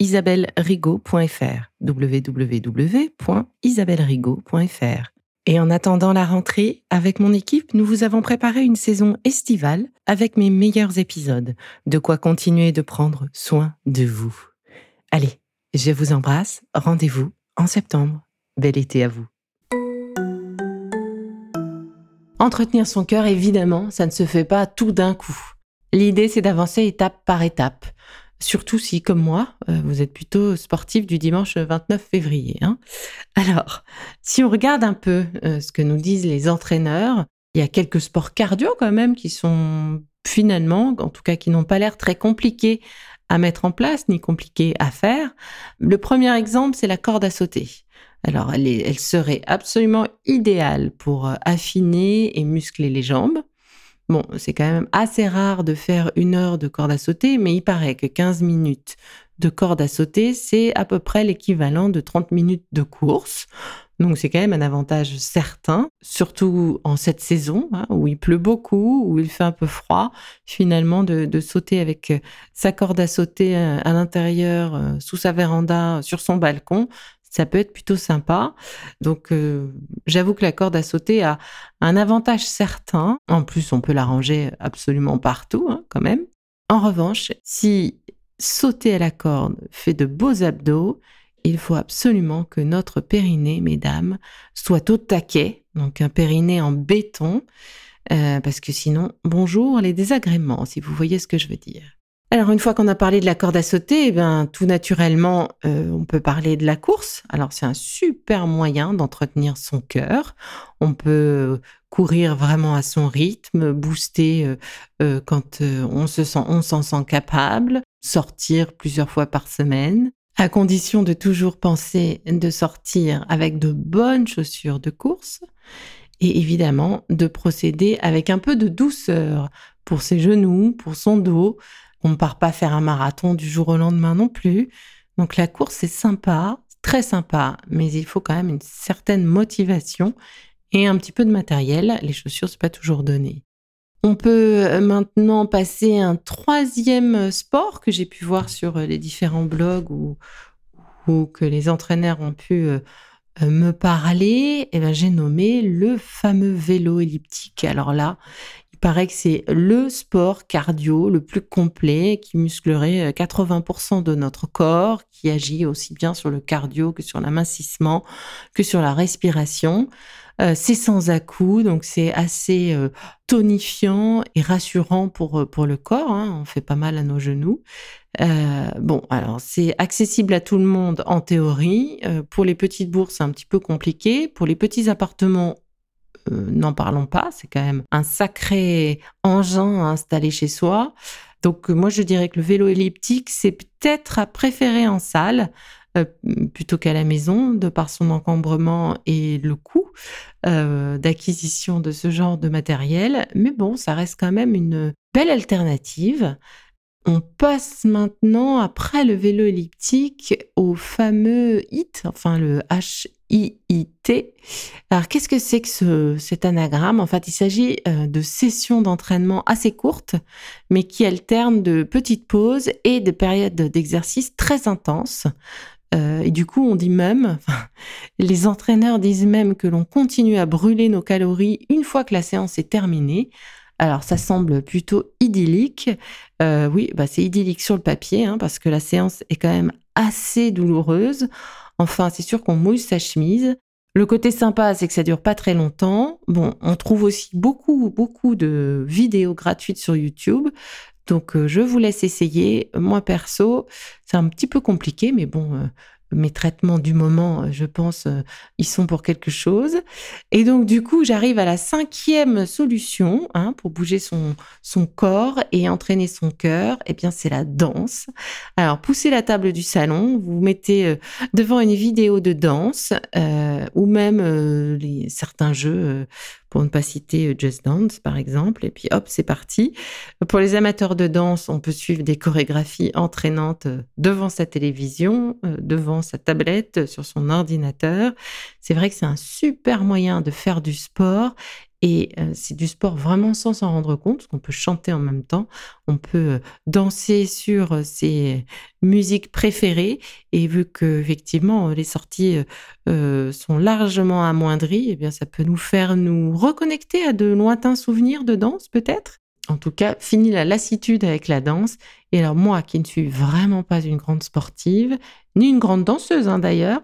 isabellerigaud.fr www.isabellerigaud.fr Et en attendant la rentrée, avec mon équipe, nous vous avons préparé une saison estivale avec mes meilleurs épisodes, de quoi continuer de prendre soin de vous. Allez, je vous embrasse, rendez-vous en septembre. Bel été à vous. Entretenir son cœur, évidemment, ça ne se fait pas tout d'un coup. L'idée, c'est d'avancer étape par étape. Surtout si, comme moi, euh, vous êtes plutôt sportif du dimanche 29 février. Hein. Alors, si on regarde un peu euh, ce que nous disent les entraîneurs, il y a quelques sports cardio quand même qui sont finalement, en tout cas qui n'ont pas l'air très compliqués à mettre en place ni compliqué à faire. Le premier exemple, c'est la corde à sauter. Alors, elle, elle serait absolument idéale pour euh, affiner et muscler les jambes. Bon, c'est quand même assez rare de faire une heure de corde à sauter, mais il paraît que 15 minutes de corde à sauter, c'est à peu près l'équivalent de 30 minutes de course. Donc c'est quand même un avantage certain, surtout en cette saison hein, où il pleut beaucoup, où il fait un peu froid, finalement de, sauter avec euh, sa corde à sauter euh, à l'intérieur, euh, sous sa véranda, sur son balcon, ça peut être plutôt sympa. Donc j'avoue que la corde à sauter a un avantage certain. En plus, on peut la ranger absolument partout hein, quand même. En revanche, si sauter à la corde fait de beaux abdos, il faut absolument que notre périnée, mesdames, soit au taquet, donc un périnée en béton, euh, parce que sinon, bonjour les désagréments, si vous voyez ce que je veux dire. Alors une fois qu'on a parlé de la corde à sauter, eh bien, tout naturellement, euh, on peut parler de la course. Alors c'est un super moyen d'entretenir son cœur. On peut courir vraiment à son rythme, booster euh, quand on se sent, on s'en sent capable, sortir plusieurs fois par semaine à condition de toujours penser de sortir avec de bonnes chaussures de course et évidemment de procéder avec un peu de douceur pour ses genoux, pour son dos. On ne part pas faire un marathon du jour au lendemain non plus. Donc la course est sympa, très sympa, mais il faut quand même une certaine motivation et un petit peu de matériel. Les chaussures, c'est pas toujours donné. On peut euh, maintenant passer à un troisième euh, sport que j'ai pu voir sur euh, les différents blogs ou, que les entraîneurs ont pu me parler. Eh ben, j'ai nommé le fameux vélo elliptique. Alors là, paraît que c'est le sport cardio le plus complet qui musclerait 80% de notre corps, qui agit aussi bien sur le cardio que sur l'amincissement, que sur la respiration. Euh, c'est sans à-coups, donc c'est assez euh, tonifiant et rassurant pour, euh, pour le corps. Hein. On fait pas mal à nos genoux. bon, alors c'est accessible à tout le monde en théorie. pour les petites bourses, c'est un petit peu compliqué. Pour les petits appartements, n'en parlons pas. C'est quand même un sacré engin à installer chez soi. Donc moi, je dirais que le vélo elliptique, c'est peut-être à préférer en salle. Euh, plutôt qu'à la maison, de par son encombrement et le coût euh, d'acquisition de ce genre de matériel. Mais bon, ça reste quand même une belle alternative. On passe maintenant, après le vélo elliptique, au fameux HIT, enfin le IIT. Alors, qu'est-ce que c'est que ce, cet anagramme? En fait, il s'agit euh, de sessions d'entraînement assez courtes, mais qui alternent de petites pauses et de périodes d'exercice très intenses. Euh, et du coup, on dit même, les entraîneurs disent même que l'on continue à brûler nos calories une fois que la séance est terminée. Alors, ça semble plutôt idyllique. Euh, oui, bah, c'est idyllique sur le papier, hein, parce que la séance est quand même assez douloureuse. Enfin, c'est sûr qu'on mouille sa chemise. Le côté sympa, c'est que ça dure pas très longtemps. Bon, on trouve aussi beaucoup, beaucoup de vidéos gratuites sur YouTube. Donc, euh, je vous laisse essayer. Moi, perso, c'est un petit peu compliqué, mais bon, euh, mes traitements du moment, je pense, euh, ils sont pour quelque chose. Et donc, du coup, j'arrive à la cinquième solution hein, pour bouger son, son corps et entraîner son cœur. Eh bien, c'est la danse. Alors, poussez la table du salon, vous mettez euh, devant une vidéo de danse euh, ou même les, certains jeux pour ne pas citer euh, Just Dance par exemple, et puis hop, c'est parti. Pour les amateurs de danse, on peut suivre des chorégraphies entraînantes euh, devant sa télévision, euh, devant sa tablette, sur son ordinateur. C'est vrai que c'est un super moyen de faire du sport et euh, c'est du sport vraiment sans s'en rendre compte, parce qu'on peut chanter en même temps, on peut euh, danser sur euh, ses musiques préférées. Et vu que effectivement les sorties sont largement amoindries, eh bien ça peut nous faire nous reconnecter à de lointains souvenirs de danse peut-être. En tout cas, fini la lassitude avec la danse. Et alors moi, qui ne suis vraiment pas une grande sportive, ni une grande danseuse hein, d'ailleurs,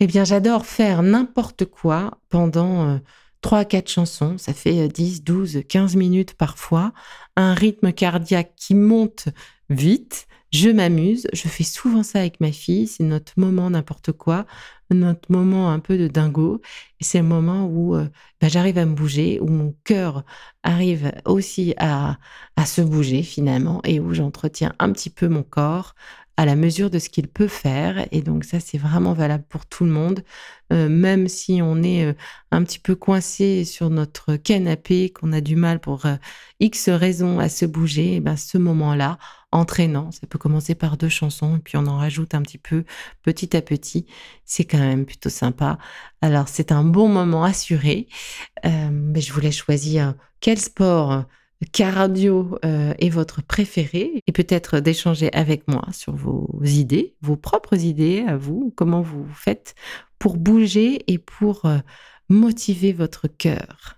eh bien j'adore faire n'importe quoi pendant trois, quatre chansons, ça fait 10, 12, 15 minutes parfois, un rythme cardiaque qui monte vite, je m'amuse, je fais souvent ça avec ma fille, c'est notre moment n'importe quoi, notre moment un peu de dingo, c'est le moment où euh, bah, j'arrive à me bouger, où mon cœur arrive aussi à, à se bouger finalement, et où j'entretiens un petit peu mon corps à la mesure de ce qu'il peut faire. Et donc ça, c'est vraiment valable pour tout le monde. Euh, même si on est euh, un petit peu coincé sur notre canapé, qu'on a du mal pour euh, X raisons à se bouger, eh ben ce moment-là, entraînant, ça peut commencer par deux chansons, et puis on en rajoute un petit peu petit à petit. C'est quand même plutôt sympa. Alors c'est un bon moment assuré. mais je voulais choisir quel sport cardio euh, est votre préféré et peut-être d'échanger avec moi sur vos idées, vos propres idées à vous, comment vous faites pour bouger et pour euh, motiver votre cœur.